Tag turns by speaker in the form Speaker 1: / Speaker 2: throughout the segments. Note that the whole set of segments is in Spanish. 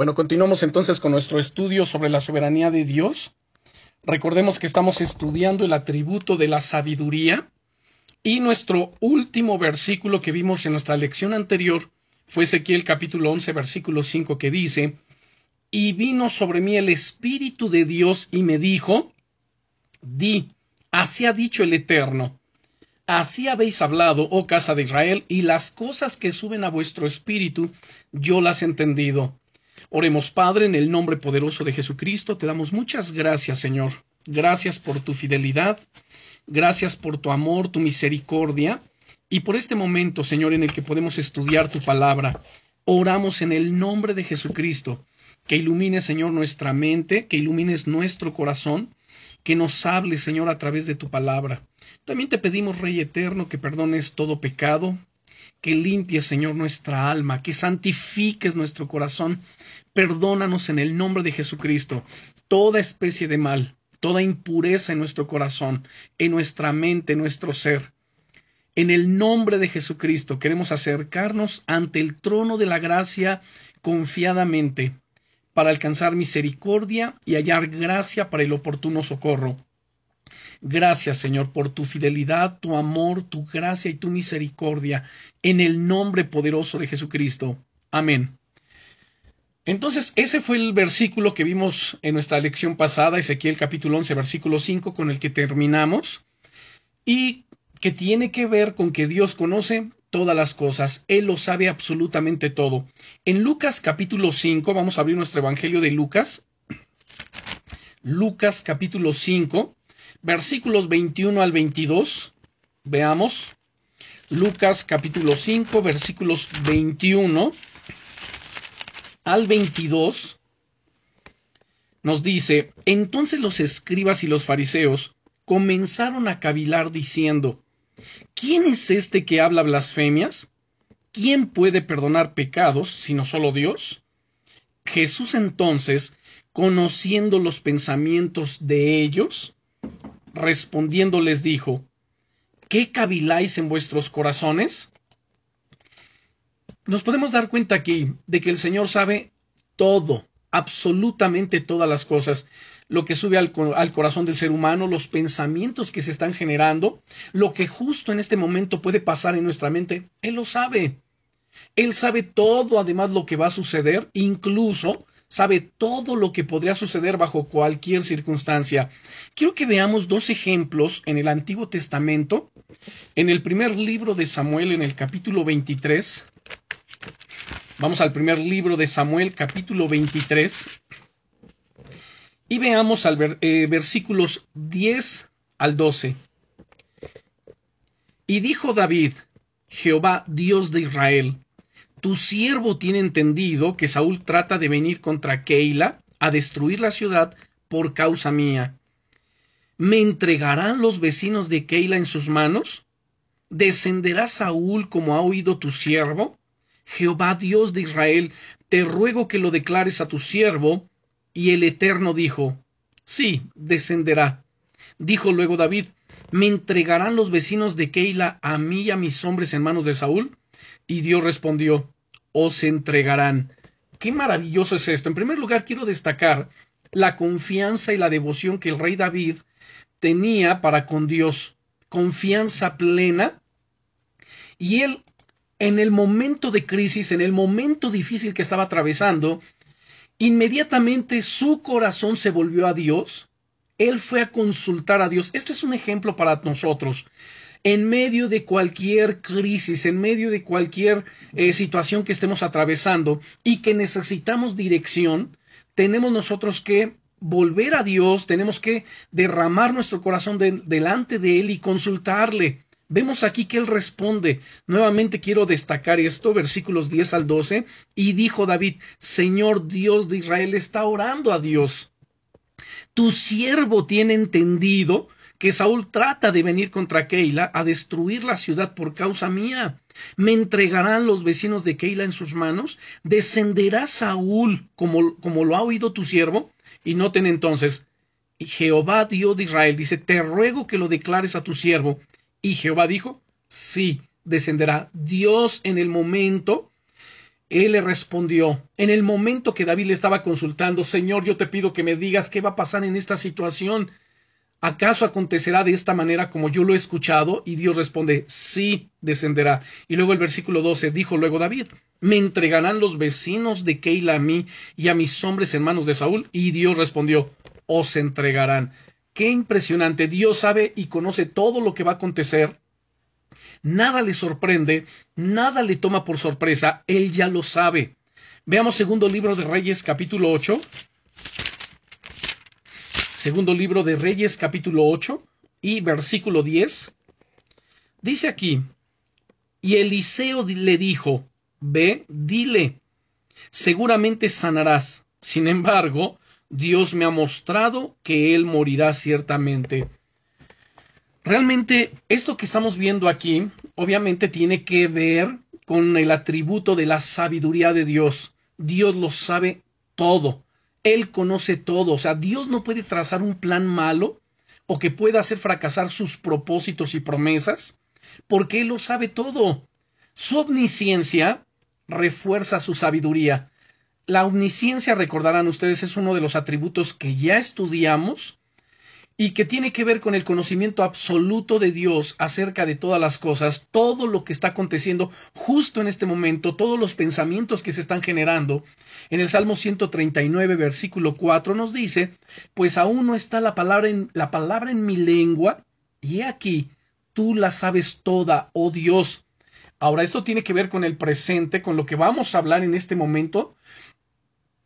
Speaker 1: Bueno, continuamos entonces con nuestro estudio sobre la soberanía de Dios. Recordemos que estamos estudiando el atributo de la sabiduría y nuestro último versículo que vimos en nuestra lección anterior fue Ezequiel capítulo 11 versículo 5 que dice, y vino sobre mí el Espíritu de Dios y me dijo, di, así ha dicho el Eterno, así habéis hablado, oh casa de Israel, y las cosas que suben a vuestro espíritu, yo las he entendido. Oremos, Padre, en el nombre poderoso de Jesucristo, te damos muchas gracias, Señor. Gracias por tu fidelidad, gracias por tu amor, tu misericordia, y por este momento, Señor, en el que podemos estudiar tu palabra. Oramos en el nombre de Jesucristo, que ilumine, Señor, nuestra mente, que ilumines nuestro corazón, que nos hables, Señor, a través de tu palabra. También te pedimos, Rey eterno, que perdones todo pecado, que limpies, Señor, nuestra alma, que santifiques nuestro corazón. Perdónanos en el nombre de Jesucristo toda especie de mal, toda impureza en nuestro corazón, en nuestra mente, en nuestro ser. En el nombre de Jesucristo queremos acercarnos ante el trono de la gracia confiadamente para alcanzar misericordia y hallar gracia para el oportuno socorro. Gracias, Señor, por tu fidelidad, tu amor, tu gracia y tu misericordia, en el nombre poderoso de Jesucristo. Amén. Entonces, ese fue el versículo que vimos en nuestra lección pasada, Ezequiel capítulo 11, versículo 5, con el que terminamos, y que tiene que ver con que Dios conoce todas las cosas, Él lo sabe absolutamente todo. En Lucas capítulo 5, vamos a abrir nuestro Evangelio de Lucas, Lucas capítulo 5, versículos 21 al 22. Veamos. Lucas capítulo 5, versículos 21 al 22. Nos dice, entonces los escribas y los fariseos comenzaron a cavilar diciendo, ¿quién es este que habla blasfemias? ¿Quién puede perdonar pecados sino solo Dios? Jesús entonces, conociendo los pensamientos de ellos, respondiendo les dijo, ¿qué caviláis en vuestros corazones? Nos podemos dar cuenta aquí de que el Señor sabe todo, absolutamente todas las cosas, lo que sube al, al, corazón del ser humano, los pensamientos que se están generando, lo que justo en este momento puede pasar en nuestra mente, Él lo sabe. Él sabe todo, además, lo que va a suceder, incluso sabe todo lo que podría suceder bajo cualquier circunstancia. Quiero que veamos dos ejemplos en el Antiguo Testamento. En el primer libro de Samuel, en el capítulo 23. Vamos al primer libro de Samuel, capítulo 23. Y veamos al eh, versículos 10 al 12. Y dijo David, Jehová, Dios de Israel, tu siervo tiene entendido que Saúl trata de venir contra Keila a destruir la ciudad por causa mía. ¿Me entregarán los vecinos de Keila en sus manos? ¿Descenderá Saúl como ha oído tu siervo? Jehová Dios de Israel, te ruego que lo declares a tu siervo. Y el Eterno dijo, Sí, descenderá. Dijo luego David, ¿me entregarán los vecinos de Keila a mí y a mis hombres en manos de Saúl? Y Dios respondió, os entregarán. Qué maravilloso es esto. En primer lugar, quiero destacar la confianza y la devoción que el rey David tenía para con Dios. Confianza plena. Y él, en el momento de crisis, en el momento difícil que estaba atravesando, inmediatamente su corazón se volvió a Dios. Él fue a consultar a Dios. Esto es un ejemplo para nosotros en medio de cualquier crisis, en medio de cualquier eh, situación que estemos atravesando y que necesitamos dirección, tenemos nosotros que volver a Dios, tenemos que derramar nuestro corazón delante de Él y consultarle. Vemos aquí que Él responde. Nuevamente quiero destacar esto, versículos 10 al 12. Y dijo David, Señor Dios de Israel está orando a Dios. Tu siervo tiene entendido que Saúl trata de venir contra Keila a destruir la ciudad por causa mía. ¿Me entregarán los vecinos de Keila en sus manos? ¿Descenderá Saúl como, como lo ha oído tu siervo? Y noten entonces, Jehová Dios de Israel dice, te ruego que lo declares a tu siervo. Y Jehová dijo, sí, descenderá. Dios en el momento Él le respondió, en el momento que David le estaba consultando, Señor, yo te pido que me digas qué va a pasar en esta situación. ¿Acaso acontecerá de esta manera como yo lo he escuchado? Y Dios responde, sí, descenderá. Y luego el versículo 12 dijo luego David, me entregarán los vecinos de Keila a mí y a mis hombres en manos de Saúl. Y Dios respondió, os entregarán. Qué impresionante. Dios sabe y conoce todo lo que va a acontecer. Nada le sorprende, nada le toma por sorpresa, Él ya lo sabe. Veamos segundo libro de Reyes capítulo 8. Segundo libro de Reyes capítulo 8 y versículo 10. Dice aquí, y Eliseo le dijo, ve, dile, seguramente sanarás. Sin embargo, Dios me ha mostrado que él morirá ciertamente. Realmente esto que estamos viendo aquí obviamente tiene que ver con el atributo de la sabiduría de Dios. Dios lo sabe todo. Él conoce todo. O sea, Dios no puede trazar un plan malo o que pueda hacer fracasar sus propósitos y promesas, porque Él lo sabe todo. Su omnisciencia refuerza su sabiduría. La omnisciencia, recordarán ustedes, es uno de los atributos que ya estudiamos y que tiene que ver con el conocimiento absoluto de Dios acerca de todas las cosas, todo lo que está aconteciendo justo en este momento, todos los pensamientos que se están generando. En el Salmo 139, versículo 4 nos dice, pues aún no está la palabra en, la palabra en mi lengua, y aquí, tú la sabes toda, oh Dios. Ahora, esto tiene que ver con el presente, con lo que vamos a hablar en este momento,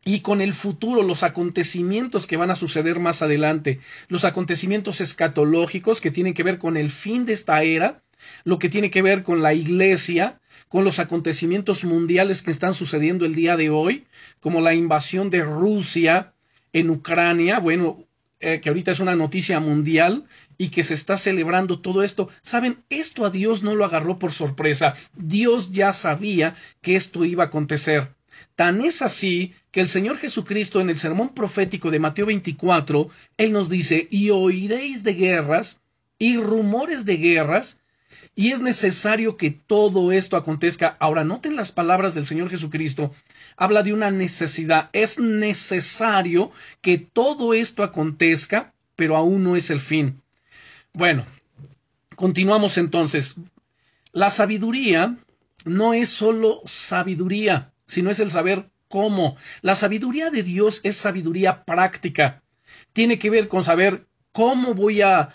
Speaker 1: y con el futuro, los acontecimientos que van a suceder más adelante, los acontecimientos escatológicos que tienen que ver con el fin de esta era, lo que tiene que ver con la iglesia, con los acontecimientos mundiales que están sucediendo el día de hoy, como la invasión de Rusia en Ucrania, bueno, eh, que ahorita es una noticia mundial y que se está celebrando todo esto. Saben, esto a Dios no lo agarró por sorpresa. Dios ya sabía que esto iba a acontecer. Tan es así que el Señor Jesucristo en el sermón profético de Mateo 24, Él nos dice, y oiréis de guerras y rumores de guerras, y es necesario que todo esto acontezca. Ahora, noten las palabras del Señor Jesucristo. Habla de una necesidad. Es necesario que todo esto acontezca, pero aún no es el fin. Bueno, continuamos entonces. La sabiduría no es solo sabiduría sino es el saber cómo. La sabiduría de Dios es sabiduría práctica. Tiene que ver con saber cómo voy a,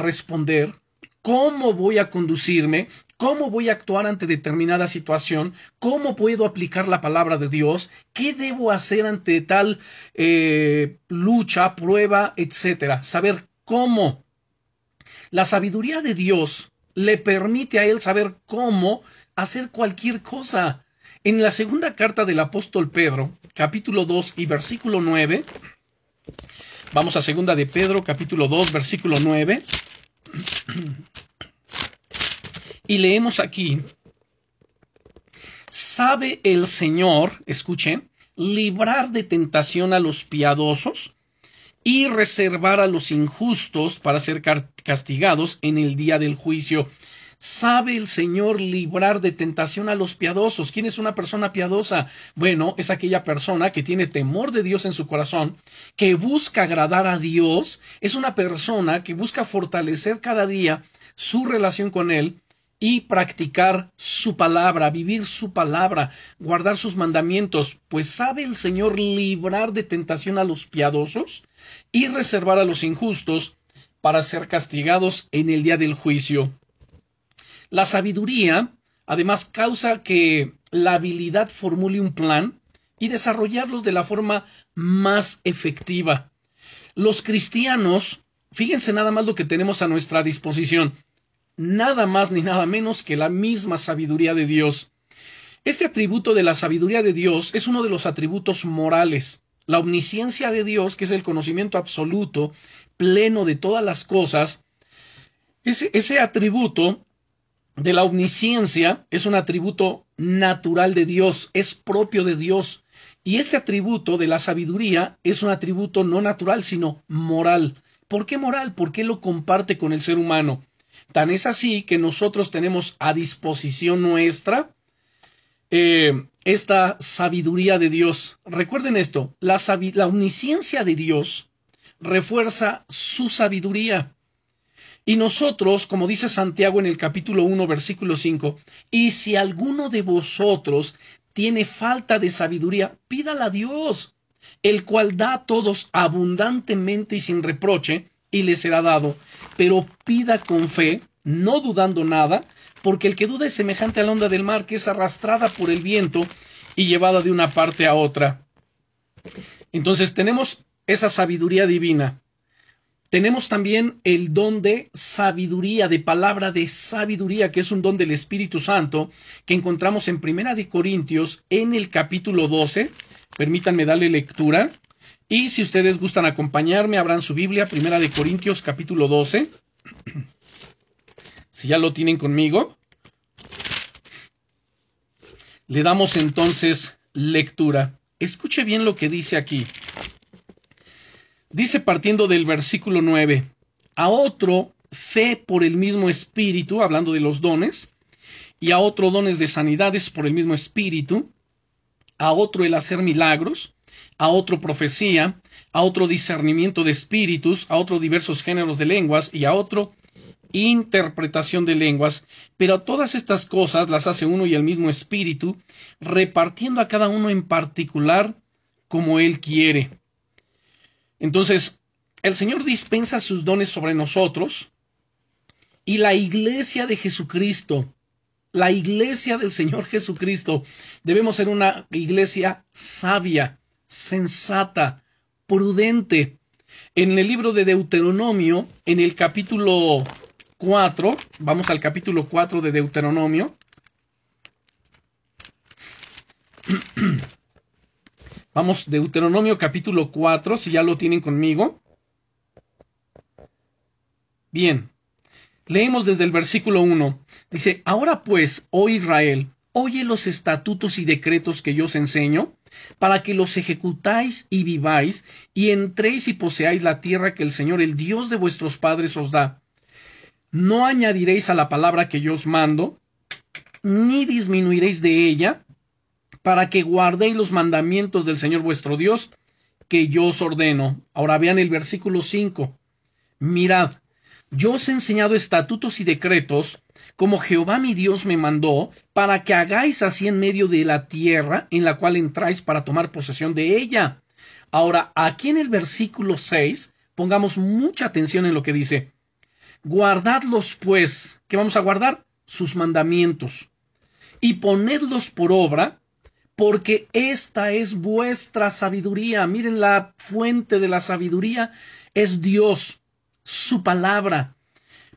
Speaker 1: responder, cómo voy a conducirme, cómo voy a actuar ante determinada situación, cómo puedo aplicar la palabra de Dios, qué debo hacer ante tal eh, lucha, prueba, etcétera. Saber cómo. La sabiduría de Dios le permite a él saber cómo hacer cualquier cosa. En la segunda carta del apóstol Pedro, capítulo 2 y versículo 9, vamos a segunda de Pedro, capítulo 2, versículo 9, y leemos aquí, ¿sabe el Señor, escuchen, librar de tentación a los piadosos y reservar a los injustos para ser castigados en el día del juicio? ¿Sabe el Señor librar de tentación a los piadosos? ¿Quién es una persona piadosa? Bueno, es aquella persona que tiene temor de Dios en su corazón, que busca agradar a Dios, es una persona que busca fortalecer cada día su relación con Él y practicar su palabra, vivir su palabra, guardar sus mandamientos, pues sabe el Señor librar de tentación a los piadosos y reservar a los injustos para ser castigados en el día del juicio. La sabiduría, además, causa que la habilidad formule un plan y desarrollarlos de la forma más efectiva. Los cristianos, fíjense nada más lo que tenemos a nuestra disposición, nada más ni nada menos que la misma sabiduría de Dios. Este atributo de la sabiduría de Dios es uno de los atributos morales. La omnisciencia de Dios, que es el conocimiento absoluto, pleno de todas las cosas, ese, ese atributo de la omnisciencia es un atributo natural de Dios, es propio de Dios. Y este atributo de la sabiduría es un atributo no natural, sino moral. ¿Por qué moral? Porque lo comparte con el ser humano. Tan es así que nosotros tenemos a disposición nuestra eh, esta sabiduría de Dios. Recuerden esto, la, la omnisciencia de Dios refuerza su sabiduría. Y nosotros, como dice Santiago en el capítulo 1, versículo 5, y si alguno de vosotros tiene falta de sabiduría, pídala a Dios, el cual da a todos abundantemente y sin reproche, y le será dado. Pero pida con fe, no dudando nada, porque el que duda es semejante a la onda del mar, que es arrastrada por el viento y llevada de una parte a otra. Entonces tenemos esa sabiduría divina. Tenemos también el don de sabiduría, de palabra de sabiduría, que es un don del Espíritu Santo, que encontramos en Primera de Corintios, en el capítulo 12. Permítanme darle lectura. Y si ustedes gustan acompañarme, abran su Biblia, Primera de Corintios, capítulo 12. Si ya lo tienen conmigo. Le damos entonces lectura. Escuche bien lo que dice aquí. Dice partiendo del versículo 9, a otro fe por el mismo espíritu, hablando de los dones, y a otro dones de sanidades por el mismo espíritu, a otro el hacer milagros, a otro profecía, a otro discernimiento de espíritus, a otro diversos géneros de lenguas y a otro interpretación de lenguas, pero todas estas cosas las hace uno y el mismo espíritu, repartiendo a cada uno en particular como él quiere. Entonces, el Señor dispensa sus dones sobre nosotros y la iglesia de Jesucristo, la iglesia del Señor Jesucristo, debemos ser una iglesia sabia, sensata, prudente. En el libro de Deuteronomio, en el capítulo 4, vamos al capítulo 4 de Deuteronomio, Vamos, Deuteronomio capítulo 4, si ya lo tienen conmigo. Bien, leemos desde el versículo 1. Dice, Ahora pues, oh Israel, oye los estatutos y decretos que yo os enseño, para que los ejecutáis y viváis, y entréis y poseáis la tierra que el Señor, el Dios de vuestros padres, os da. No añadiréis a la palabra que yo os mando, ni disminuiréis de ella, para que guardéis los mandamientos del Señor vuestro Dios, que yo os ordeno. Ahora vean el versículo 5. Mirad, yo os he enseñado estatutos y decretos, como Jehová mi Dios me mandó, para que hagáis así en medio de la tierra en la cual entráis para tomar posesión de ella. Ahora, aquí en el versículo 6, pongamos mucha atención en lo que dice. Guardadlos, pues, ¿qué vamos a guardar? Sus mandamientos. Y ponedlos por obra, porque esta es vuestra sabiduría. Miren, la fuente de la sabiduría es Dios, su palabra,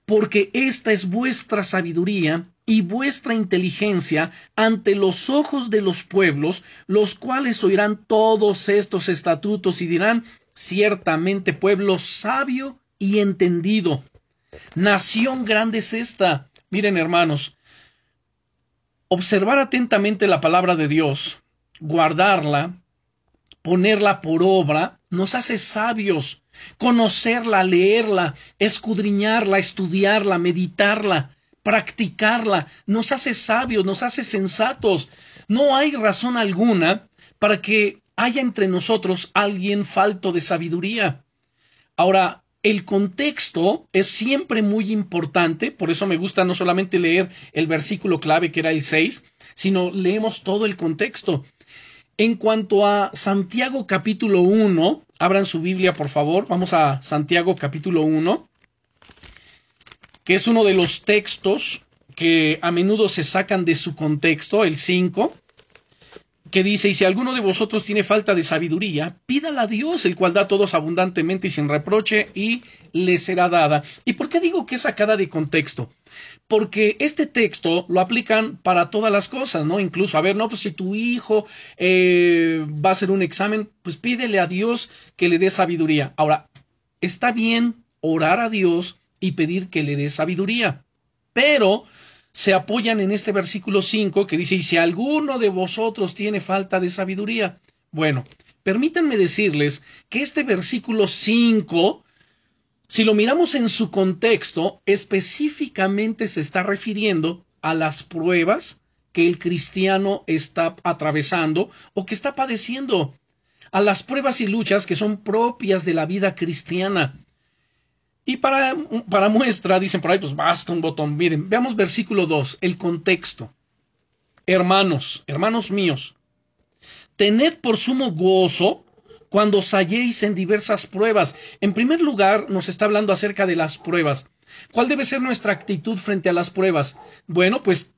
Speaker 1: porque esta es vuestra sabiduría y vuestra inteligencia ante los ojos de los pueblos, los cuales oirán todos estos estatutos y dirán, ciertamente pueblo sabio y entendido. Nación grande es esta. Miren, hermanos, observar atentamente la palabra de Dios, guardarla, ponerla por obra, nos hace sabios. Conocerla, leerla, escudriñarla, estudiarla, meditarla, practicarla, nos hace sabios, nos hace sensatos. No hay razón alguna para que haya entre nosotros alguien falto de sabiduría. Ahora, el contexto es siempre muy importante, por eso me gusta no solamente leer el versículo clave que era el 6, sino leemos todo el contexto. En cuanto a Santiago capítulo 1, abran su Biblia por favor, vamos a Santiago capítulo 1, que es uno de los textos que a menudo se sacan de su contexto, el 5 que dice, y si alguno de vosotros tiene falta de sabiduría, pídala a Dios, el cual da todos abundantemente y sin reproche, y le será dada. ¿Y por qué digo que es sacada de contexto? Porque este texto lo aplican para todas las cosas, ¿no? Incluso, a ver, no, pues si tu hijo eh, va a hacer un examen, pues pídele a Dios que le dé sabiduría. Ahora, está bien orar a Dios y pedir que le dé sabiduría, pero se apoyan en este versículo 5 que dice, y si alguno de vosotros tiene falta de sabiduría. Bueno, permítanme decirles que este versículo 5, si lo miramos en su contexto, específicamente se está refiriendo a las pruebas que el cristiano está atravesando o que está padeciendo, a las pruebas y luchas que son propias de la vida cristiana. Y para, para muestra, dicen por ahí, pues basta un botón. Miren, veamos versículo 2, el contexto. Hermanos, hermanos míos, tened por sumo gozo cuando os halléis en diversas pruebas. En primer lugar, nos está hablando acerca de las pruebas. ¿Cuál debe ser nuestra actitud frente a las pruebas? Bueno, pues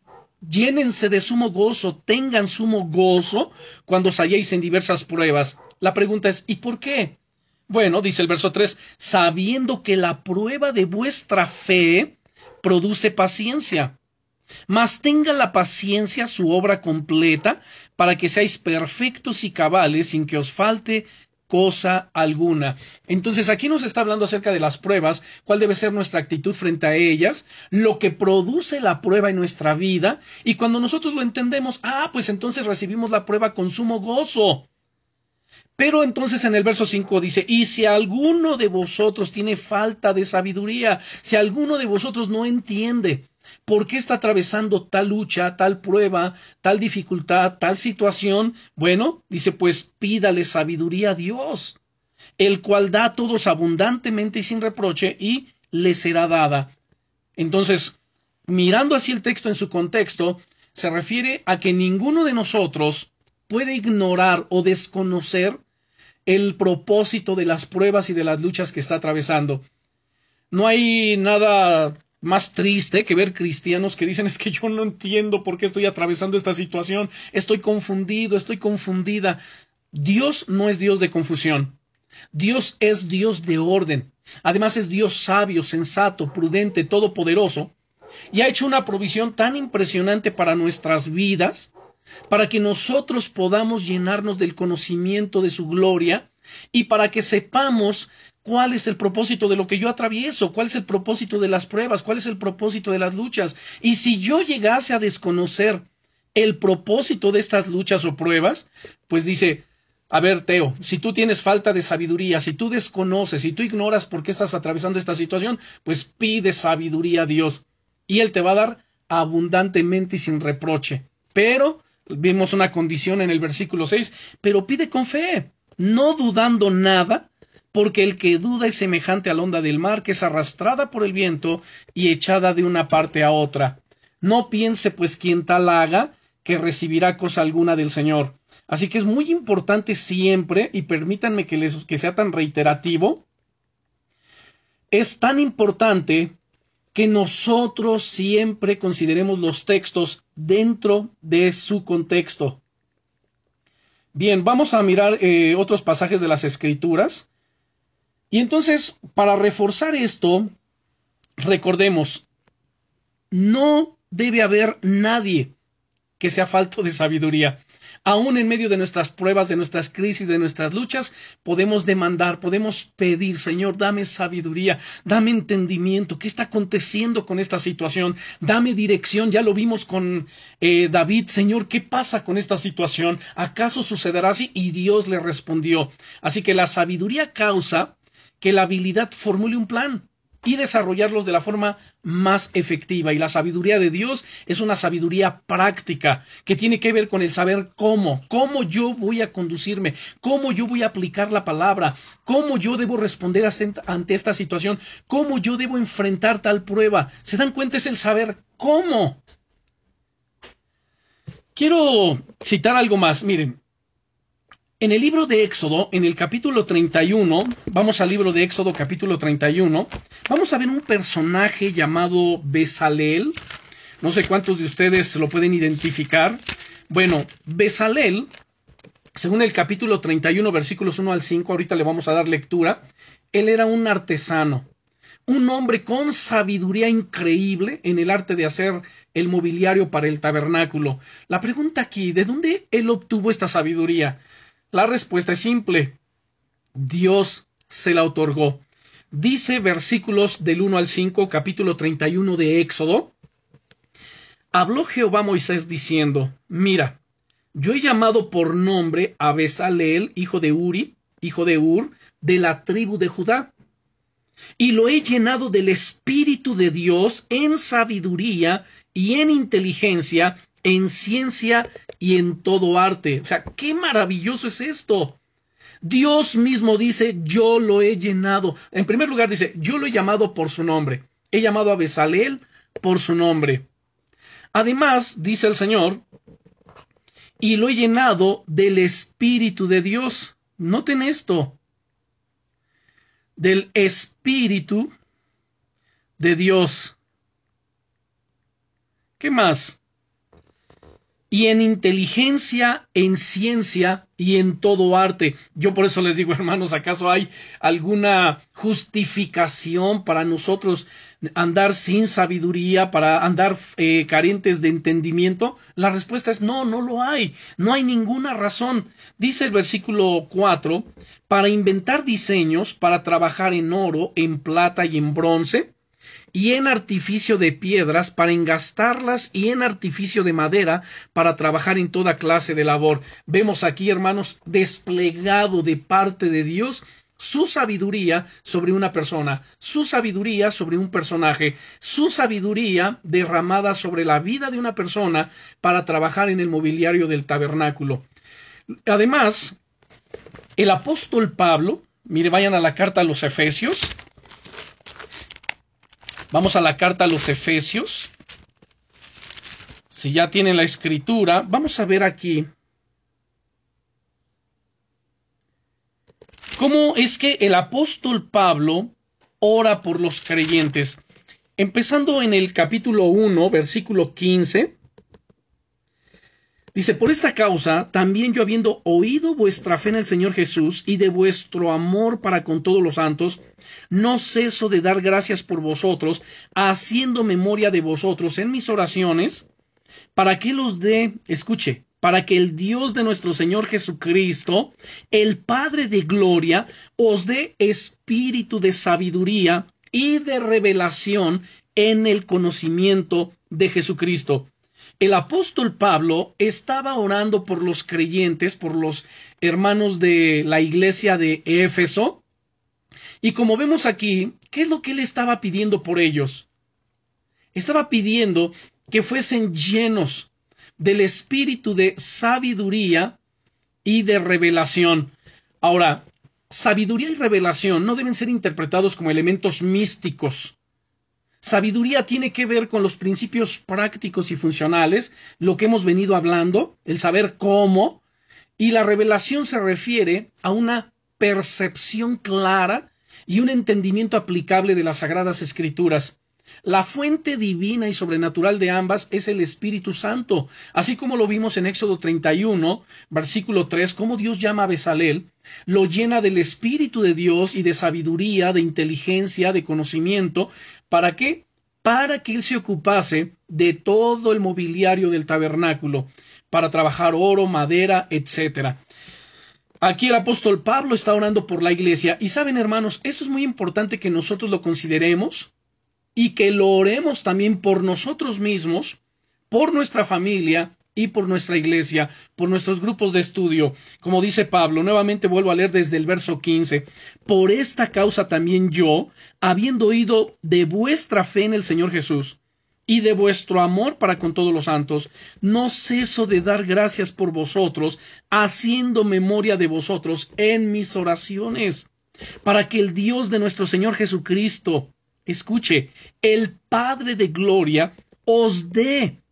Speaker 1: llénense de sumo gozo, tengan sumo gozo cuando os halléis en diversas pruebas. La pregunta es, ¿y por qué? Bueno, dice el verso 3, sabiendo que la prueba de vuestra fe produce paciencia. Mas tenga la paciencia su obra completa, para que seáis perfectos y cabales, sin que os falte cosa alguna. Entonces aquí nos está hablando acerca de las pruebas, cuál debe ser nuestra actitud frente a ellas, lo que produce la prueba en nuestra vida, y cuando nosotros lo entendemos, ah, pues entonces recibimos la prueba con sumo gozo. Pero entonces en el verso 5 dice, y si alguno de vosotros tiene falta de sabiduría, si alguno de vosotros no entiende, ¿Por qué está atravesando tal lucha, tal prueba, tal dificultad, tal situación? Bueno, dice, pues pídale sabiduría a Dios, el cual da a todos abundantemente y sin reproche, y le será dada. Entonces, mirando así el texto en su contexto, se refiere a que ninguno de nosotros puede ignorar o desconocer el propósito de las pruebas y de las luchas que está atravesando. No hay nada más triste que ver cristianos que dicen es que yo no entiendo por qué estoy atravesando esta situación, estoy confundido, estoy confundida. Dios no es Dios de confusión. Dios es Dios de orden. Además es Dios sabio, sensato, prudente, todopoderoso, y ha hecho una provisión tan impresionante para nuestras vidas, para que nosotros podamos llenarnos del conocimiento de su gloria y para que sepamos cuál es el propósito de lo que yo atravieso, cuál es el propósito de las pruebas, cuál es el propósito de las luchas. Y si yo llegase a desconocer el propósito de estas luchas o pruebas, pues dice, a ver, Teo, si tú tienes falta de sabiduría, si tú desconoces, si tú ignoras por qué estás atravesando esta situación, pues pide sabiduría a Dios y Él te va a dar abundantemente y sin reproche. Pero, vimos una condición en el versículo 6, pero pide con fe, no dudando nada, porque el que duda es semejante a la onda del mar que es arrastrada por el viento y echada de una parte a otra. No piense pues quien tal haga que recibirá cosa alguna del Señor. Así que es muy importante siempre, y permítanme que, les, que sea tan reiterativo, es tan importante que nosotros siempre consideremos los textos dentro de su contexto. Bien, vamos a mirar eh, otros pasajes de las Escrituras. Y entonces, para reforzar esto, recordemos, no debe haber nadie que sea falto de sabiduría. Aún en medio de nuestras pruebas, de nuestras crisis, de nuestras luchas, podemos demandar, podemos pedir, Señor, dame sabiduría, dame entendimiento, ¿qué está aconteciendo con esta situación? Dame dirección, ya lo vimos con eh, David, Señor, ¿qué pasa con esta situación? ¿Acaso sucederá así? Y Dios le respondió. Así que la sabiduría causa que la habilidad formule un plan y desarrollarlos de la forma más efectiva. Y la sabiduría de Dios es una sabiduría práctica que tiene que ver con el saber cómo, cómo yo voy a conducirme, cómo yo voy a aplicar la palabra, cómo yo debo responder ante esta situación, cómo yo debo enfrentar tal prueba. ¿Se dan cuenta? Es el saber cómo. Quiero citar algo más. Miren, en el libro de Éxodo, en el capítulo 31, vamos al libro de Éxodo capítulo 31, vamos a ver un personaje llamado Besalel. No sé cuántos de ustedes lo pueden identificar. Bueno, Besalel, según el capítulo 31, versículos 1 al 5, ahorita le vamos a dar lectura, él era un artesano, un hombre con sabiduría increíble en el arte de hacer el mobiliario para el tabernáculo. La pregunta aquí, ¿de dónde él obtuvo esta sabiduría? La respuesta es simple. Dios se la otorgó. Dice versículos del 1 al 5, capítulo 31 de Éxodo. Habló Jehová a Moisés diciendo, Mira, yo he llamado por nombre a Besaleel, hijo de Uri, hijo de Ur, de la tribu de Judá, y lo he llenado del Espíritu de Dios en sabiduría y en inteligencia en ciencia y en todo arte. O sea, qué maravilloso es esto. Dios mismo dice, yo lo he llenado. En primer lugar dice, yo lo he llamado por su nombre. He llamado a Besaleel por su nombre. Además, dice el Señor, y lo he llenado del Espíritu de Dios. Noten esto. Del Espíritu de Dios. ¿Qué más? Y en inteligencia, en ciencia y en todo arte. Yo por eso les digo, hermanos, ¿acaso hay alguna justificación para nosotros andar sin sabiduría, para andar eh, carentes de entendimiento? La respuesta es no, no lo hay. No hay ninguna razón. Dice el versículo 4, para inventar diseños, para trabajar en oro, en plata y en bronce, y en artificio de piedras para engastarlas y en artificio de madera para trabajar en toda clase de labor. Vemos aquí, hermanos, desplegado de parte de Dios su sabiduría sobre una persona, su sabiduría sobre un personaje, su sabiduría derramada sobre la vida de una persona para trabajar en el mobiliario del tabernáculo. Además, el apóstol Pablo, mire, vayan a la carta a los Efesios, Vamos a la carta a los Efesios. Si ya tienen la escritura, vamos a ver aquí cómo es que el apóstol Pablo ora por los creyentes. Empezando en el capítulo 1, versículo 15, Dice, por esta causa, también yo habiendo oído vuestra fe en el Señor Jesús y de vuestro amor para con todos los santos, no ceso de dar gracias por vosotros, haciendo memoria de vosotros en mis oraciones, para que los dé, escuche, para que el Dios de nuestro Señor Jesucristo, el Padre de gloria, os dé espíritu de sabiduría y de revelación en el conocimiento de Jesucristo el apóstol Pablo estaba orando por los creyentes, por los hermanos de la iglesia de Éfeso, y como vemos aquí, ¿qué es lo que él estaba pidiendo por ellos? Estaba pidiendo que fuesen llenos del espíritu de sabiduría y de revelación. Ahora, sabiduría y revelación no deben ser interpretados como elementos místicos, Sabiduría tiene que ver con los principios prácticos y funcionales, lo que hemos venido hablando, el saber cómo, y la revelación se refiere a una percepción clara y un entendimiento aplicable de las sagradas escrituras. La fuente divina y sobrenatural de ambas es el Espíritu Santo, así como lo vimos en Éxodo 31, versículo 3, como Dios llama a Besalel, lo llena del Espíritu de Dios y de sabiduría, de inteligencia, de conocimiento, ¿para qué? Para que él se ocupase de todo el mobiliario del tabernáculo, para trabajar oro, madera, etc. Aquí el apóstol Pablo está orando por la iglesia y saben hermanos, esto es muy importante que nosotros lo consideremos y que lo oremos también por nosotros mismos, por nuestra familia y por nuestra iglesia, por nuestros grupos de estudio. Como dice Pablo, nuevamente vuelvo a leer desde el verso 15. Por esta causa también yo, habiendo oído de vuestra fe en el Señor Jesús, y de vuestro amor para con todos los santos, no ceso de dar gracias por vosotros, haciendo memoria de vosotros en mis oraciones, para que el Dios de nuestro Señor Jesucristo, Escuche, el Padre de Gloria os dé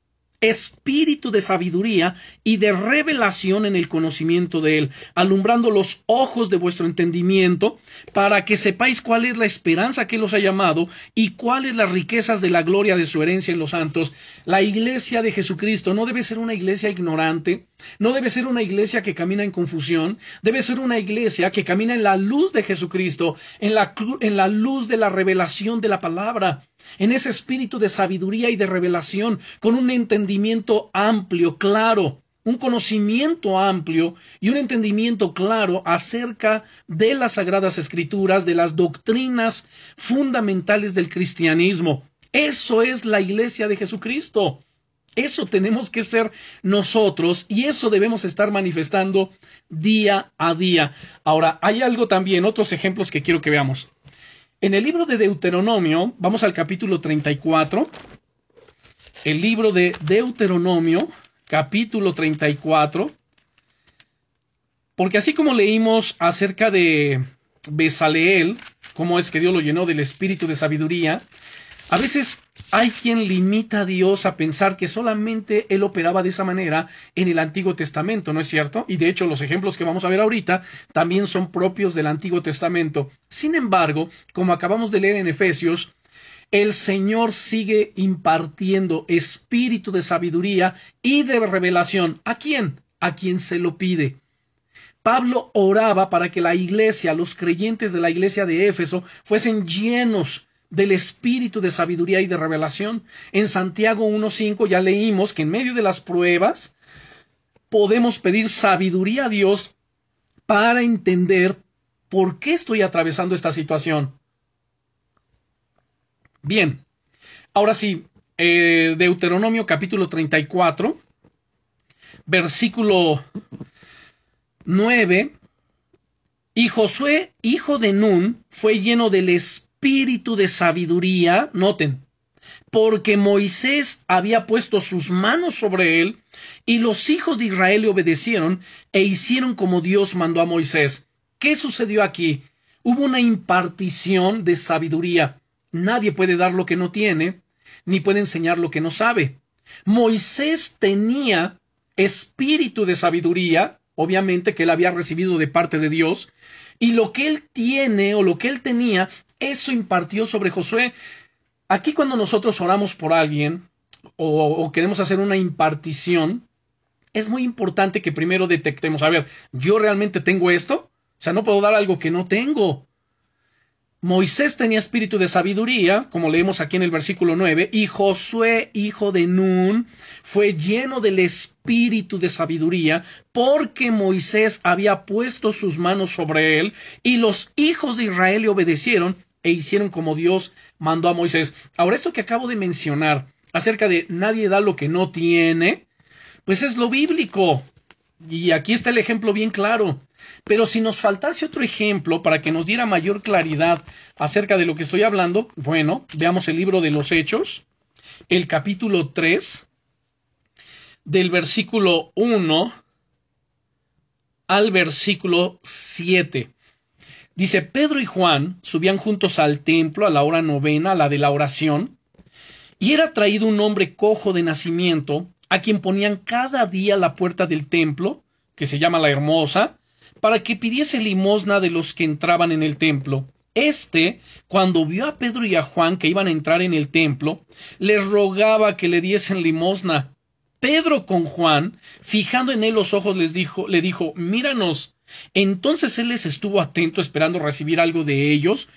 Speaker 1: espíritu de sabiduría y de revelación en el conocimiento de Él, alumbrando los ojos de vuestro entendimiento, para que sepáis cuál es la esperanza que Él os ha llamado y cuáles las riquezas de la gloria de su herencia en los santos. La iglesia de Jesucristo no debe ser una iglesia ignorante, no debe ser una iglesia que camina en confusión, debe ser una iglesia que camina en la luz de Jesucristo, en la, en la luz de la revelación de la palabra en ese espíritu de sabiduría y de revelación, con un entendimiento amplio, claro, un conocimiento amplio y un entendimiento claro acerca de las sagradas escrituras, de las doctrinas fundamentales del cristianismo. Eso es la iglesia de Jesucristo. Eso tenemos que ser nosotros y eso debemos estar manifestando día a día. Ahora, hay algo también, otros ejemplos que quiero que veamos. En el libro de Deuteronomio, vamos al capítulo 34, el libro de Deuteronomio, capítulo 34, porque así como leímos acerca de Besaleel, cómo es que Dios lo llenó del espíritu de sabiduría, a veces hay quien limita a Dios a pensar que solamente Él operaba de esa manera en el Antiguo Testamento, ¿no es cierto? Y de hecho los ejemplos que vamos a ver ahorita también son propios del Antiguo Testamento. Sin embargo, como acabamos de leer en Efesios, el Señor sigue impartiendo espíritu de sabiduría y de revelación. ¿A quién? A quien se lo pide. Pablo oraba para que la iglesia, los creyentes de la iglesia de Éfeso, fuesen llenos del espíritu de sabiduría y de revelación. En Santiago 1.5 ya leímos que en medio de las pruebas podemos pedir sabiduría a Dios para entender por qué estoy atravesando esta situación. Bien, ahora sí, eh, Deuteronomio capítulo 34, versículo 9, y Josué, hijo de Nun, fue lleno del espíritu espíritu de sabiduría, noten, porque Moisés había puesto sus manos sobre él, y los hijos de Israel le obedecieron e hicieron como Dios mandó a Moisés. ¿Qué sucedió aquí? Hubo una impartición de sabiduría. Nadie puede dar lo que no tiene, ni puede enseñar lo que no sabe. Moisés tenía espíritu de sabiduría, obviamente que él había recibido de parte de Dios, y lo que él tiene o lo que él tenía eso impartió sobre Josué. Aquí cuando nosotros oramos por alguien o, queremos hacer una impartición, es muy importante que primero detectemos, a ver, ¿yo realmente tengo esto? O sea, no puedo dar algo que no tengo. Moisés tenía espíritu de sabiduría, como leemos aquí en el versículo 9, y Josué, hijo de Nun, fue lleno del espíritu de sabiduría, porque Moisés había puesto sus manos sobre él, y los hijos de Israel le obedecieron, e hicieron como Dios mandó a Moisés. Ahora, esto que acabo de mencionar acerca de nadie da lo que no tiene, pues es lo bíblico. Y aquí está el ejemplo bien claro. Pero si nos faltase otro ejemplo para que nos diera mayor claridad acerca de lo que estoy hablando, bueno, veamos el libro de los Hechos, el capítulo 3, del versículo 1 al versículo 7. Dice, Pedro y Juan subían juntos al templo a la hora novena, la de la oración, y era traído un hombre cojo de nacimiento, a quien ponían cada día la puerta del templo, que se llama la Hermosa, para que pidiese limosna de los que entraban en el templo. Este, cuando vio a Pedro y a Juan que iban a entrar en el templo, les rogaba que le diesen limosna. Pedro con Juan, fijando en él los ojos, les dijo, le dijo, míranos. Entonces él les estuvo atento esperando recibir algo de ellos.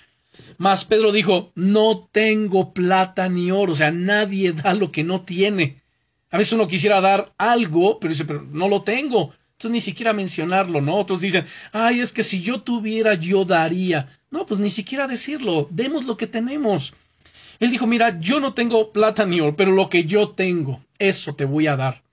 Speaker 1: Mas Pedro dijo, no tengo plata ni oro, o sea, nadie da lo que no tiene. A veces uno quisiera dar algo, pero dice, pero no lo tengo. Entonces ni siquiera mencionarlo, ¿no? Otros dicen, ay, es que si yo tuviera, yo daría. No, pues ni siquiera decirlo, demos lo que tenemos. Él dijo, mira, yo no tengo plata ni oro, pero lo que yo tengo, eso te voy a dar.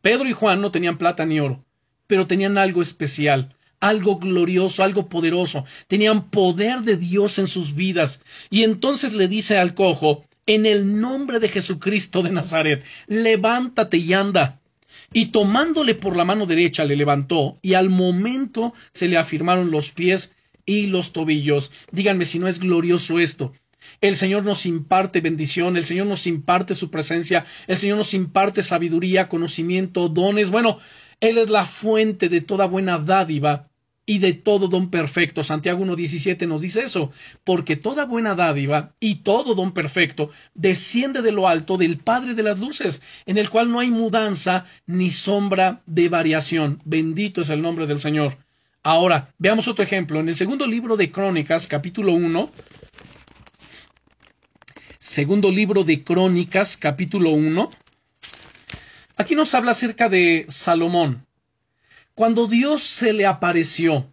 Speaker 1: Pedro y Juan no tenían plata ni oro, pero tenían algo especial, algo glorioso, algo poderoso, tenían poder de Dios en sus vidas. Y entonces le dice al cojo, en el nombre de Jesucristo de Nazaret, levántate y anda. Y tomándole por la mano derecha le levantó, y al momento se le afirmaron los pies y los tobillos. Díganme si no es glorioso esto. El Señor nos imparte bendición, el Señor nos imparte su presencia, el Señor nos imparte sabiduría, conocimiento, dones. Bueno, él es la fuente de toda buena dádiva y de todo don perfecto. Santiago 1.17 nos dice eso, porque toda buena dádiva y todo don perfecto desciende de lo alto del Padre de las Luces, en el cual no hay mudanza ni sombra de variación. Bendito es el nombre del Señor. Ahora, veamos otro ejemplo. En el segundo libro de Crónicas, capítulo 1, segundo libro de Crónicas, capítulo 1, Aquí nos habla acerca de Salomón. Cuando Dios se le apareció,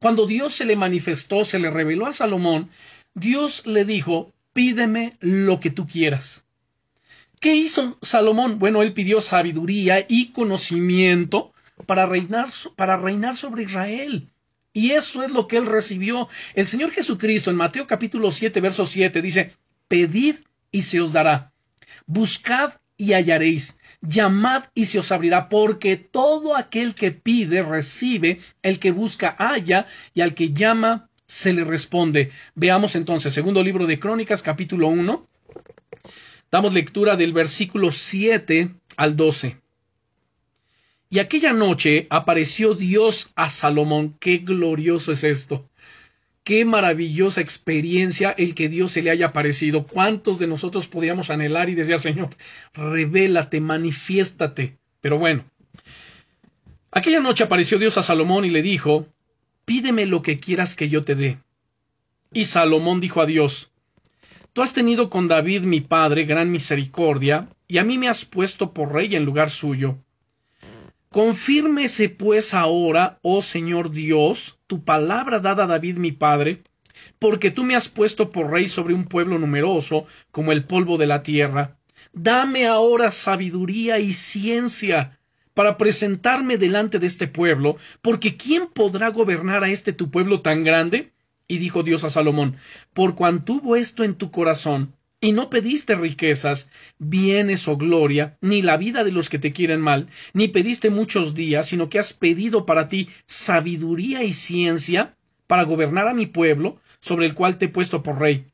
Speaker 1: cuando Dios se le manifestó, se le reveló a Salomón, Dios le dijo, pídeme lo que tú quieras. ¿Qué hizo Salomón? Bueno, él pidió sabiduría y conocimiento para reinar, para reinar sobre Israel. Y eso es lo que él recibió. El Señor Jesucristo en Mateo capítulo 7, verso 7 dice, pedid y se os dará. Buscad y hallaréis. Llamad y se os abrirá, porque todo aquel que pide recibe, el que busca halla, y al que llama se le responde. Veamos entonces, segundo libro de Crónicas, capítulo 1. Damos lectura del versículo 7 al 12. Y aquella noche apareció Dios a Salomón. Qué glorioso es esto. Qué maravillosa experiencia el que Dios se le haya aparecido. ¿Cuántos de nosotros podríamos anhelar y decir, Señor, revélate, manifiéstate? Pero bueno. Aquella noche apareció Dios a Salomón y le dijo, pídeme lo que quieras que yo te dé. Y Salomón dijo a Dios, Tú has tenido con David mi padre gran misericordia, y a mí me has puesto por rey en lugar suyo. Confírmese pues ahora, oh Señor Dios, tu palabra dada a David mi padre, porque tú me has puesto por rey sobre un pueblo numeroso como el polvo de la tierra. Dame ahora sabiduría y ciencia para presentarme delante de este pueblo, porque ¿quién podrá gobernar a este tu pueblo tan grande? Y dijo Dios a Salomón, por cuanto hubo esto en tu corazón, y no pediste riquezas, bienes o gloria, ni la vida de los que te quieren mal, ni pediste muchos días, sino que has pedido para ti sabiduría y ciencia para gobernar a mi pueblo, sobre el cual te he puesto por rey.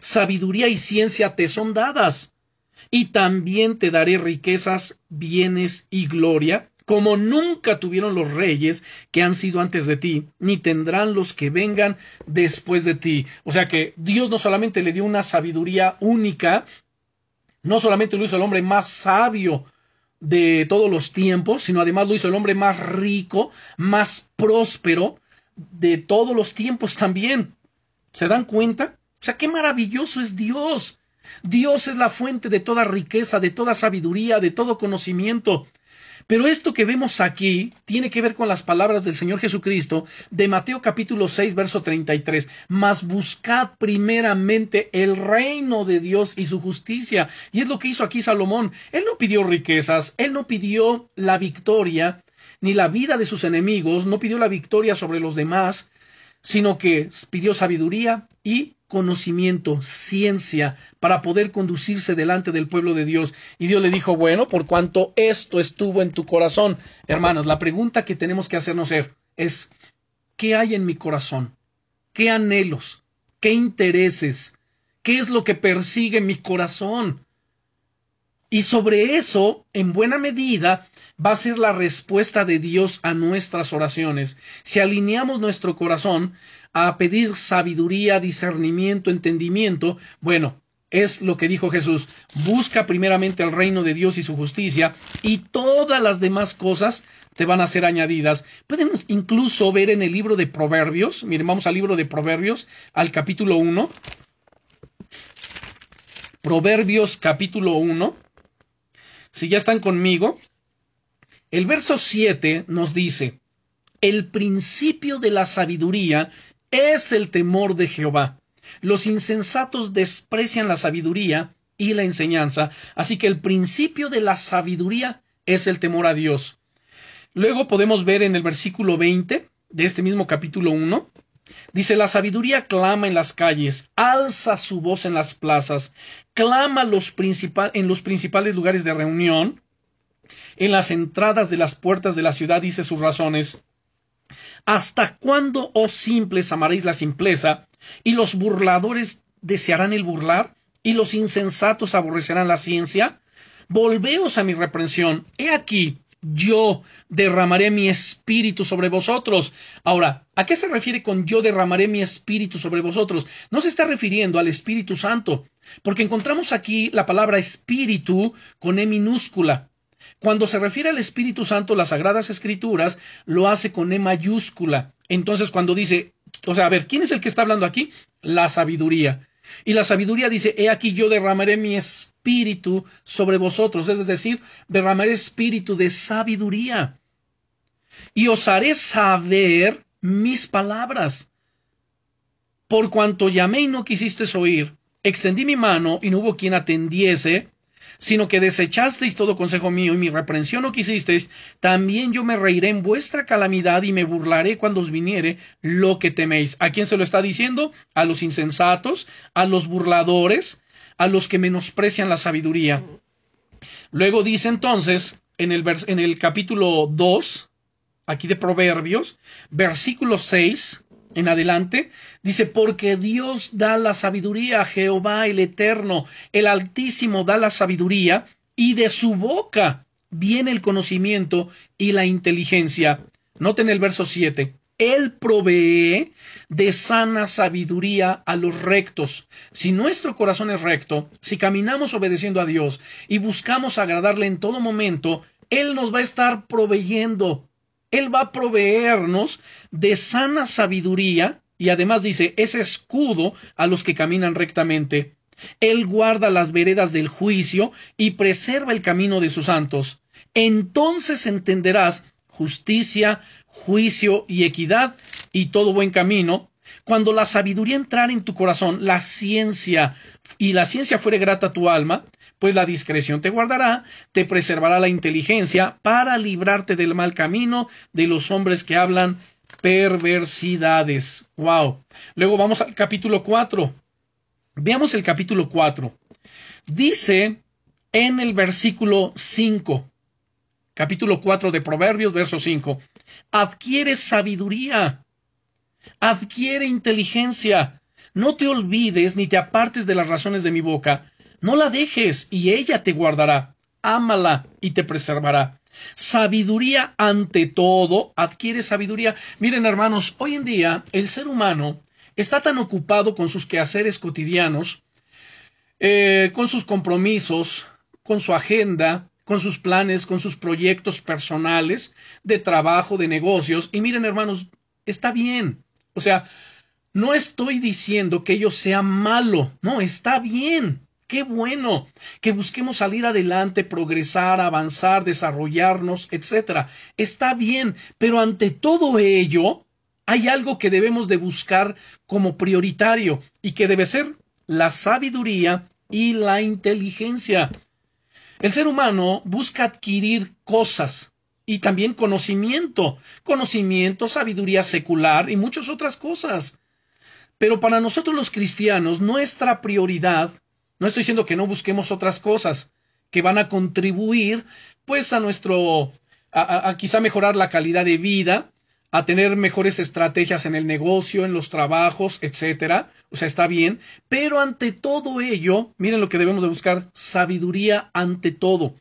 Speaker 1: Sabiduría y ciencia te son dadas, y también te daré riquezas, bienes y gloria, como nunca tuvieron los reyes que han sido antes de ti, ni tendrán los que vengan después de ti. O sea que Dios no solamente le dio una sabiduría única, no solamente lo hizo el hombre más sabio de todos los tiempos, sino además lo hizo el hombre más rico, más próspero de todos los tiempos también. ¿Se dan cuenta? O sea, qué maravilloso es Dios. Dios es la fuente de toda riqueza, de toda sabiduría, de todo conocimiento. Pero esto que vemos aquí tiene que ver con las palabras del Señor Jesucristo de Mateo capítulo 6 verso 33. Mas buscad primeramente el reino de Dios y su justicia. Y es lo que hizo aquí Salomón. Él no pidió riquezas, él no pidió la victoria, ni la vida de sus enemigos, no pidió la victoria sobre los demás, sino que pidió sabiduría y conocimiento, ciencia, para poder conducirse delante del pueblo de Dios. Y Dios le dijo, bueno, por cuanto esto estuvo en tu corazón, hermanos, la pregunta que tenemos que hacernos es, ¿qué hay en mi corazón? ¿Qué anhelos? ¿Qué intereses? ¿Qué es lo que persigue mi corazón? Y sobre eso, en buena medida, va a ser la respuesta de Dios a nuestras oraciones. Si alineamos nuestro corazón a pedir sabiduría, discernimiento, entendimiento, bueno, es lo que dijo Jesús, busca primeramente el reino de Dios y su justicia, y todas las demás cosas te van a ser añadidas. Podemos incluso ver en el libro de Proverbios, miren, vamos al libro de Proverbios, al capítulo 1. Proverbios capítulo 1. Si ya están conmigo, el verso 7 nos dice, el principio de la sabiduría es el temor de Jehová. Los insensatos desprecian la sabiduría y la enseñanza, así que el principio de la sabiduría es el temor a Dios. Luego podemos ver en el versículo 20 de este mismo capítulo 1, dice, la sabiduría clama en las calles, alza su voz en las plazas, clama en los principales lugares de reunión, en las entradas de las puertas de la ciudad dice sus razones, ¿Hasta cuándo, oh simples, amaréis la simpleza? ¿Y los burladores desearán el burlar? ¿Y los insensatos aborrecerán la ciencia? Volveos a mi reprensión. He aquí, yo derramaré mi espíritu sobre vosotros. Ahora, ¿a qué se refiere con yo derramaré mi espíritu sobre vosotros? No se está refiriendo al Espíritu Santo, porque encontramos aquí la palabra espíritu con E minúscula. Cuando se refiere al Espíritu Santo, las Sagradas Escrituras lo hace con E mayúscula. Entonces, cuando dice, o sea, a ver, ¿quién es el que está hablando aquí? La sabiduría. Y la sabiduría dice, he aquí yo derramaré mi espíritu sobre vosotros, es decir, derramaré espíritu de sabiduría. Y os haré saber mis palabras. Por cuanto llamé y no quisisteis oír, extendí mi mano y no hubo quien atendiese, sino que desechasteis todo consejo mío y mi reprensión no quisisteis, también yo me reiré en vuestra calamidad y me burlaré cuando os viniere lo que teméis. ¿A quién se lo está diciendo? A los insensatos, a los burladores, a los que menosprecian la sabiduría. Luego dice entonces, en el, en el capítulo 2, aquí de Proverbios, versículo 6 en adelante, dice, porque Dios da la sabiduría, Jehová el Eterno, el Altísimo da la sabiduría, y de su boca viene el conocimiento y la inteligencia. Noten el verso 7. Él provee de sana sabiduría a los rectos. Si nuestro corazón es recto, si caminamos obedeciendo a Dios y buscamos agradarle en todo momento, Él nos va a estar proveyendo. Él va a proveernos de sana sabiduría y además dice, es escudo a los que caminan rectamente. Él guarda las veredas del juicio y preserva el camino de sus santos. Entonces entenderás justicia, juicio y equidad y todo buen camino. Cuando la sabiduría entrara en tu corazón, la ciencia y la ciencia fuere grata a tu alma, pues la discreción te guardará, te preservará la inteligencia para librarte del mal camino de los hombres que hablan perversidades. Wow. Luego vamos al capítulo 4. Veamos el capítulo 4. Dice en el versículo 5 capítulo 4 de Proverbios, verso 5. Adquiere sabiduría, adquiere inteligencia. No te olvides ni te apartes de las razones de mi boca. No la dejes y ella te guardará. Ámala y te preservará. Sabiduría ante todo, adquiere sabiduría. Miren hermanos, hoy en día el ser humano está tan ocupado con sus quehaceres cotidianos, eh, con sus compromisos, con su agenda, con sus planes, con sus proyectos personales, de trabajo, de negocios. Y miren, hermanos, está bien. O sea, no estoy diciendo que ello sea malo, no, está bien. Qué bueno que busquemos salir adelante, progresar, avanzar, desarrollarnos, etcétera. Está bien, pero ante todo ello hay algo que debemos de buscar como prioritario y que debe ser la sabiduría y la inteligencia. El ser humano busca adquirir cosas y también conocimiento, conocimiento, sabiduría secular y muchas otras cosas. Pero para nosotros los cristianos, nuestra prioridad, no estoy diciendo que no busquemos otras cosas que van a contribuir, pues, a nuestro, a, a quizá mejorar la calidad de vida, a tener mejores estrategias en el negocio, en los trabajos, etcétera. O sea, está bien, pero ante todo ello, miren lo que debemos de buscar, sabiduría ante todo.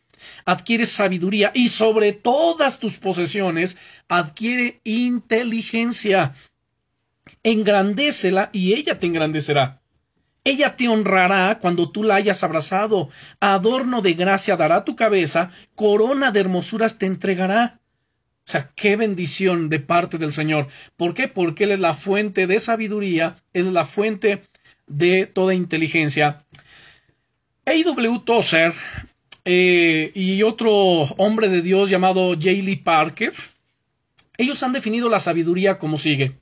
Speaker 1: Adquiere sabiduría y sobre todas tus posesiones adquiere inteligencia. Engrandécela y ella te engrandecerá. Ella te honrará cuando tú la hayas abrazado. Adorno de gracia dará tu cabeza, corona de hermosuras te entregará. O sea, qué bendición de parte del Señor. ¿Por qué? Porque Él es la fuente de sabiduría, es la fuente de toda inteligencia. A.W. Tozer eh, y otro hombre de Dios llamado J. Lee Parker, ellos han definido la sabiduría como sigue.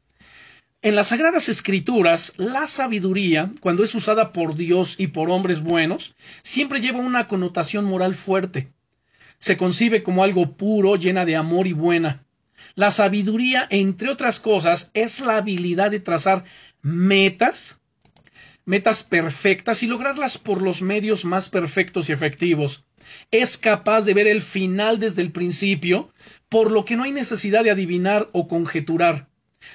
Speaker 1: En las Sagradas Escrituras, la sabiduría, cuando es usada por Dios y por hombres buenos, siempre lleva una connotación moral fuerte se concibe como algo puro, llena de amor y buena. La sabiduría, entre otras cosas, es la habilidad de trazar metas, metas perfectas y lograrlas por los medios más perfectos y efectivos. Es capaz de ver el final desde el principio, por lo que no hay necesidad de adivinar o conjeturar.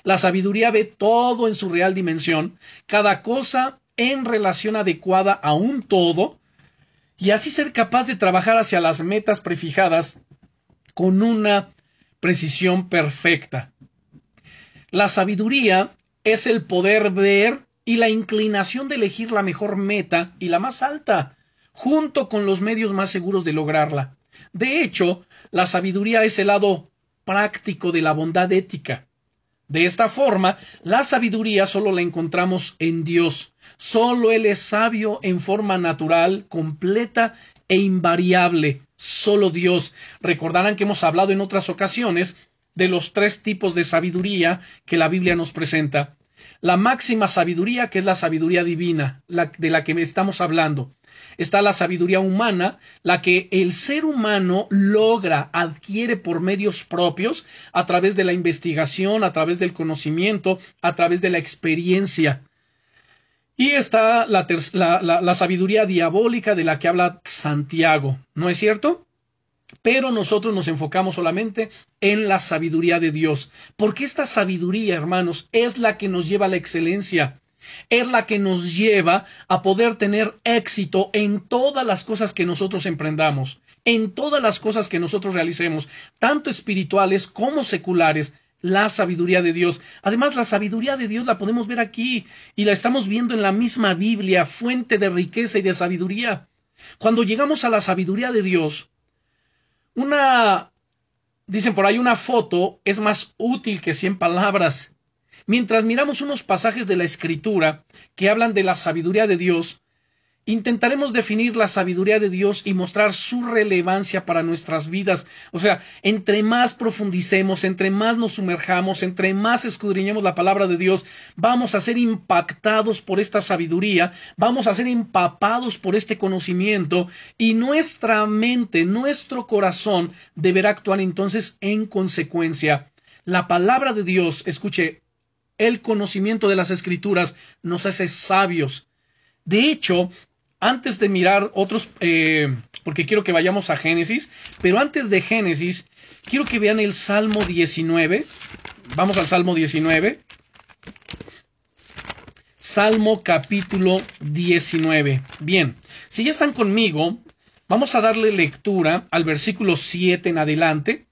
Speaker 1: La sabiduría ve todo en su real dimensión, cada cosa en relación adecuada a un todo, y así ser capaz de trabajar hacia las metas prefijadas con una precisión perfecta. La sabiduría es el poder ver y la inclinación de elegir la mejor meta y la más alta, junto con los medios más seguros de lograrla. De hecho, la sabiduría es el lado práctico de la bondad ética. De esta forma, la sabiduría solo la encontramos en Dios. Solo Él es sabio en forma natural, completa e invariable. Solo Dios. Recordarán que hemos hablado en otras ocasiones de los tres tipos de sabiduría que la Biblia nos presenta. La máxima sabiduría, que es la sabiduría divina, la, de la que estamos hablando. Está la sabiduría humana, la que el ser humano logra, adquiere por medios propios, a través de la investigación, a través del conocimiento, a través de la experiencia. Y está la, la, sabiduría diabólica de la que habla Santiago, ¿no es cierto? Pero nosotros nos enfocamos solamente en la sabiduría de Dios, porque esta sabiduría, hermanos, es la que nos lleva a la excelencia, es la que nos lleva a poder tener éxito en todas las cosas que nosotros emprendamos, en todas las cosas que nosotros realicemos, tanto espirituales como seculares, la sabiduría de Dios. Además, la sabiduría de Dios la podemos ver aquí y la estamos viendo en la misma Biblia, fuente de riqueza y de sabiduría. Cuando llegamos a la sabiduría de Dios, una, dicen por ahí, una foto es más útil que cien palabras. Mientras miramos unos pasajes de la Escritura que hablan de la sabiduría de Dios, intentaremos definir la sabiduría de Dios y mostrar su relevancia para nuestras vidas. O sea, entre más profundicemos, entre más nos sumerjamos, entre más escudriñemos la palabra de Dios, vamos a ser impactados por esta sabiduría, vamos a ser empapados por este conocimiento y nuestra mente, nuestro corazón deberá actuar entonces en consecuencia. La palabra de Dios, escuche, el conocimiento de las escrituras nos hace sabios. De hecho, antes de mirar otros, eh, porque quiero que vayamos a Génesis, pero antes de Génesis, quiero que vean el Salmo 19. Vamos al Salmo 19. Salmo capítulo 19. Bien, si ya están conmigo, vamos a darle lectura al versículo 7 en adelante,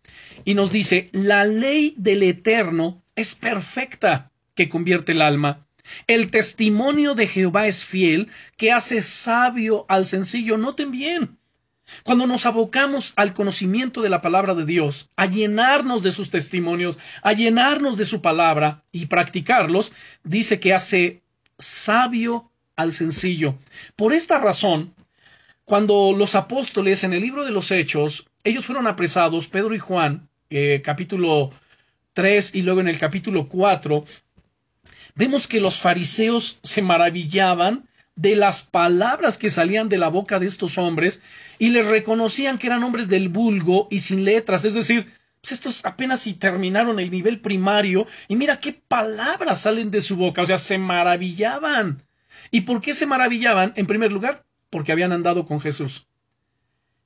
Speaker 1: y nos dice, la ley del Eterno es perfecta, que convierte el alma. El testimonio de Jehová es fiel, que hace sabio al sencillo. Noten bien. Cuando nos abocamos al conocimiento de la palabra de Dios, a llenarnos de sus testimonios, a llenarnos de su palabra y practicarlos, dice que hace sabio al sencillo. Por esta razón, cuando los apóstoles en el libro de los Hechos, ellos fueron apresados, Pedro y Juan, eh, capítulo 3 y luego en el capítulo 4, vemos que los fariseos se maravillaban de las palabras que salían de la boca de estos hombres y les reconocían que eran hombres del vulgo y sin letras, es decir, pues estos apenas si terminaron el nivel primario y mira qué palabras salen de su boca, o sea, se maravillaban. ¿Y por qué se maravillaban? En primer lugar, porque habían andado con Jesús.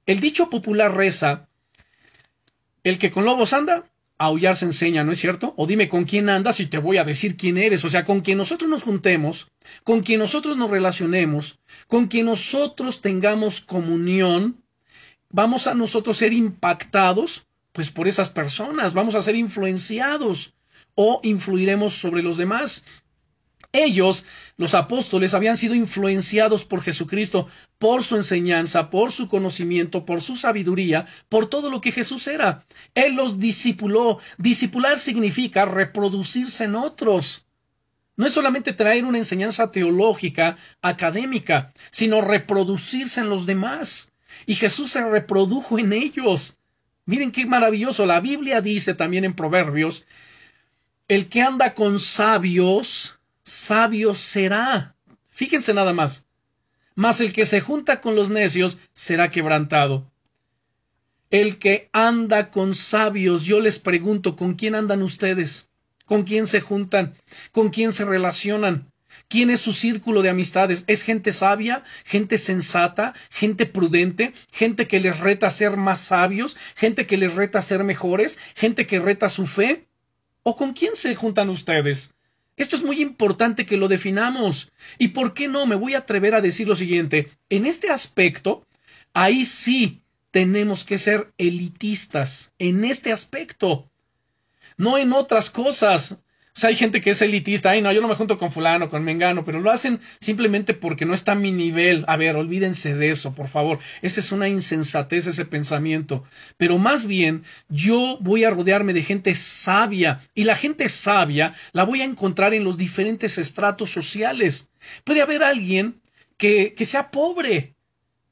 Speaker 1: El dicho popular reza, el que con lobos anda, aullar se enseña, ¿no es cierto? O dime con quién andas y te voy a decir quién eres. O sea, con quien nosotros nos juntemos, con quien nosotros nos relacionemos, con quien nosotros tengamos comunión, vamos a nosotros ser impactados, pues por esas personas, vamos a ser influenciados o influiremos sobre los demás. Ellos, los apóstoles, habían sido influenciados por Jesucristo, por su enseñanza, por su conocimiento, por su sabiduría, por todo lo que Jesús era. Él los discipuló. Discipular significa reproducirse en otros. No es solamente traer una enseñanza teológica, académica, sino reproducirse en los demás. Y Jesús se reprodujo en ellos. Miren qué maravilloso. La Biblia dice también en Proverbios, el que anda con sabios, sabio será. Fíjense nada más. Mas el que se junta con los necios será quebrantado. El que anda con sabios, yo les pregunto, ¿con quién andan ustedes? ¿Con quién se juntan? ¿Con quién se relacionan? ¿Quién es su círculo de amistades? ¿Es gente sabia, gente sensata, gente prudente, gente que les reta a ser más sabios, gente que les reta a ser mejores, gente que reta su fe? ¿O con quién se juntan ustedes? Esto es muy importante que lo definamos. ¿Y por qué no? Me voy a atrever a decir lo siguiente. En este aspecto, ahí sí tenemos que ser elitistas. En este aspecto. No en otras cosas. Sea, hay gente que es elitista, ay no, yo no me junto con fulano, con mengano, pero lo hacen simplemente porque no está a mi nivel. A ver, olvídense de eso, por favor. Esa es una insensatez, ese pensamiento. Pero más bien, yo voy a rodearme de gente sabia, y la gente sabia la voy a encontrar en los diferentes estratos sociales. Puede haber alguien que, que sea pobre,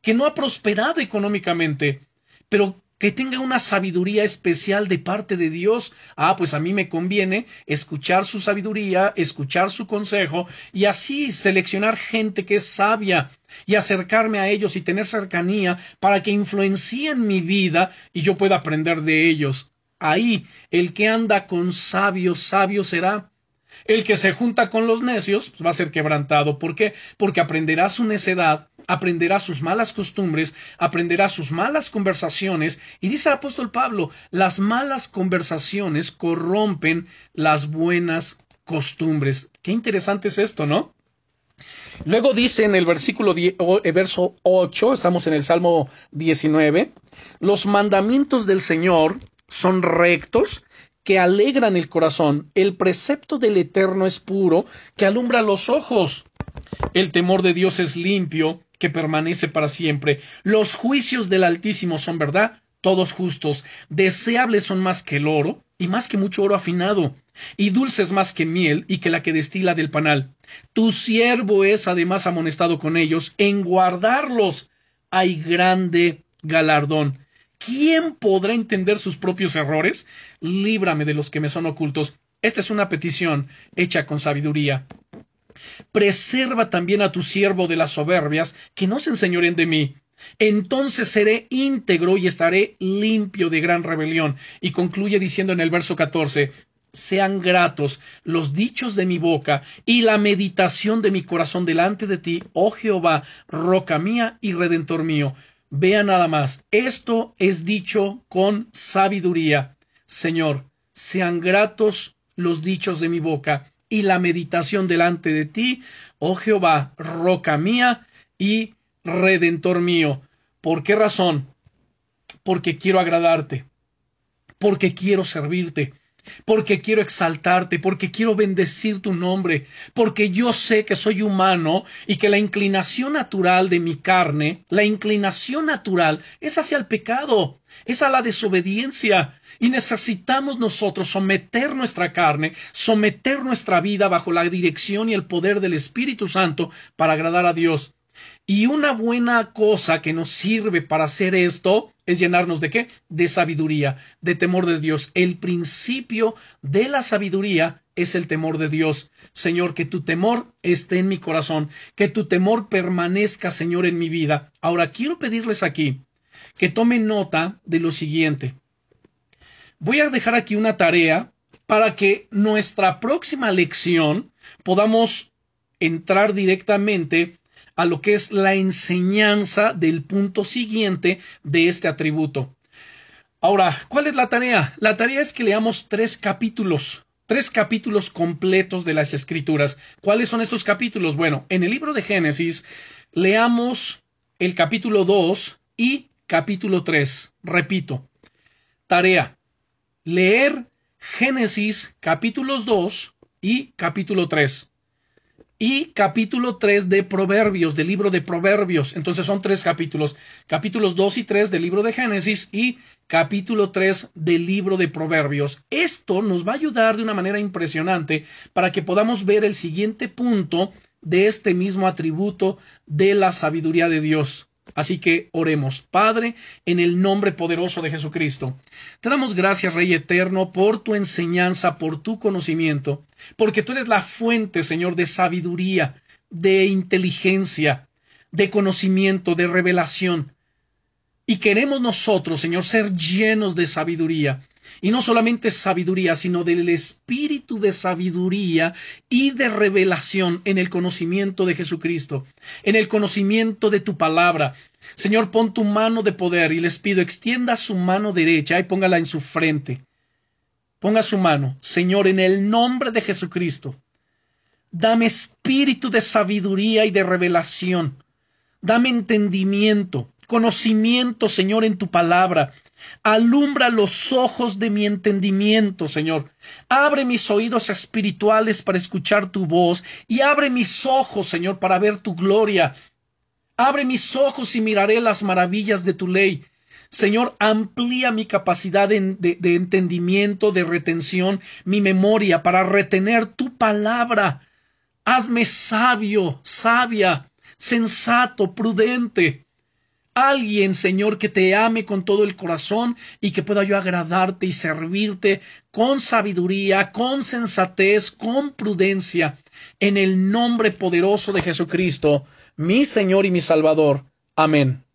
Speaker 1: que no ha prosperado económicamente, pero que tenga una sabiduría especial de parte de Dios. Ah, pues a mí me conviene escuchar su sabiduría, escuchar su consejo y así seleccionar gente que es sabia y acercarme a ellos y tener cercanía para que influencien mi vida y yo pueda aprender de ellos. Ahí el que anda con sabios, sabio será. El que se junta con los necios pues, va a ser quebrantado. ¿Por qué? Porque aprenderá su necedad, aprenderá sus malas costumbres, aprenderá sus malas conversaciones. Y dice el apóstol Pablo, las malas conversaciones corrompen las buenas costumbres. Qué interesante es esto, ¿no? Luego dice en el versículo eh, verso 8, estamos en el Salmo 19, los mandamientos del Señor son rectos, que alegran el corazón. El precepto del Eterno es puro, que alumbra los ojos. El temor de Dios es limpio, que permanece para siempre. Los juicios del Altísimo son verdad, todos justos. Deseables son más que el oro, y más que mucho oro afinado, y dulces más que miel, y que la que destila del panal. Tu siervo es además amonestado con ellos, en guardarlos hay grande galardón. ¿Quién podrá entender sus propios errores? Líbrame de los que me son ocultos. Esta es una petición hecha con sabiduría. Preserva también a tu siervo de las soberbias, que no se enseñoren de mí. Entonces seré íntegro y estaré limpio de gran rebelión. Y concluye diciendo en el verso 14, sean gratos los dichos de mi boca y la meditación de mi corazón delante de ti, oh Jehová, roca mía y redentor mío. Vea nada más, esto es dicho con sabiduría. Señor, sean gratos los dichos de mi boca y la meditación delante de ti, oh Jehová, roca mía y redentor mío. ¿Por qué razón? Porque quiero agradarte, porque quiero servirte, porque quiero exaltarte, porque quiero bendecir tu nombre, porque yo sé que soy humano y que la inclinación natural de mi carne, la inclinación natural es hacia el pecado, es a la desobediencia. Y necesitamos nosotros someter nuestra carne, someter nuestra vida bajo la dirección y el poder del Espíritu Santo para agradar a Dios. Y una buena cosa que nos sirve para hacer esto es llenarnos de qué? De sabiduría, de temor de Dios. El principio de la sabiduría es el temor de Dios. Señor, que tu temor esté en mi corazón, que tu temor permanezca, Señor, en mi vida. Ahora quiero pedirles aquí que tomen nota de lo siguiente. Voy a dejar aquí una tarea para que nuestra próxima lección podamos entrar directamente a lo que es la enseñanza del punto siguiente de este atributo. Ahora, ¿cuál es la tarea? La tarea es que leamos tres capítulos, tres capítulos completos de las escrituras. ¿Cuáles son estos capítulos? Bueno, en el libro de Génesis leamos el capítulo 2 y capítulo 3. Repito, tarea, leer Génesis capítulos 2 y capítulo 3 y capítulo 3 de Proverbios, del libro de Proverbios. Entonces son tres capítulos, capítulos 2 y 3 del libro de Génesis y capítulo 3 del libro de Proverbios. Esto nos va a ayudar de una manera impresionante para que podamos ver el siguiente punto de este mismo atributo de la sabiduría de Dios. Así que oremos, Padre, en el nombre poderoso de Jesucristo. Te damos gracias, Rey Eterno, por tu enseñanza, por tu conocimiento, porque tú eres la fuente, Señor, de sabiduría, de inteligencia, de conocimiento, de revelación. Y queremos nosotros, Señor, ser llenos de sabiduría, y no solamente sabiduría, sino del espíritu de sabiduría y de revelación en el conocimiento de Jesucristo, en el conocimiento de tu palabra. Señor, pon tu mano de poder y les pido extienda su mano derecha y póngala en su frente. Ponga su mano, Señor, en el nombre de Jesucristo. Dame espíritu de sabiduría y de revelación. Dame entendimiento, conocimiento, Señor, en tu palabra. Alumbra los ojos de mi entendimiento, Señor. Abre mis oídos espirituales para escuchar tu voz y abre mis ojos, Señor, para ver tu gloria. Abre mis ojos y miraré las maravillas de tu ley. Señor, amplía mi capacidad de, entendimiento, de retención, mi memoria para retener tu palabra. Hazme sabio, sabia, sensato, prudente alguien, Señor, que te ame con todo el corazón y que pueda yo agradarte y servirte con sabiduría, con sensatez, con prudencia, en el nombre poderoso de Jesucristo, mi Señor y mi Salvador. Amén.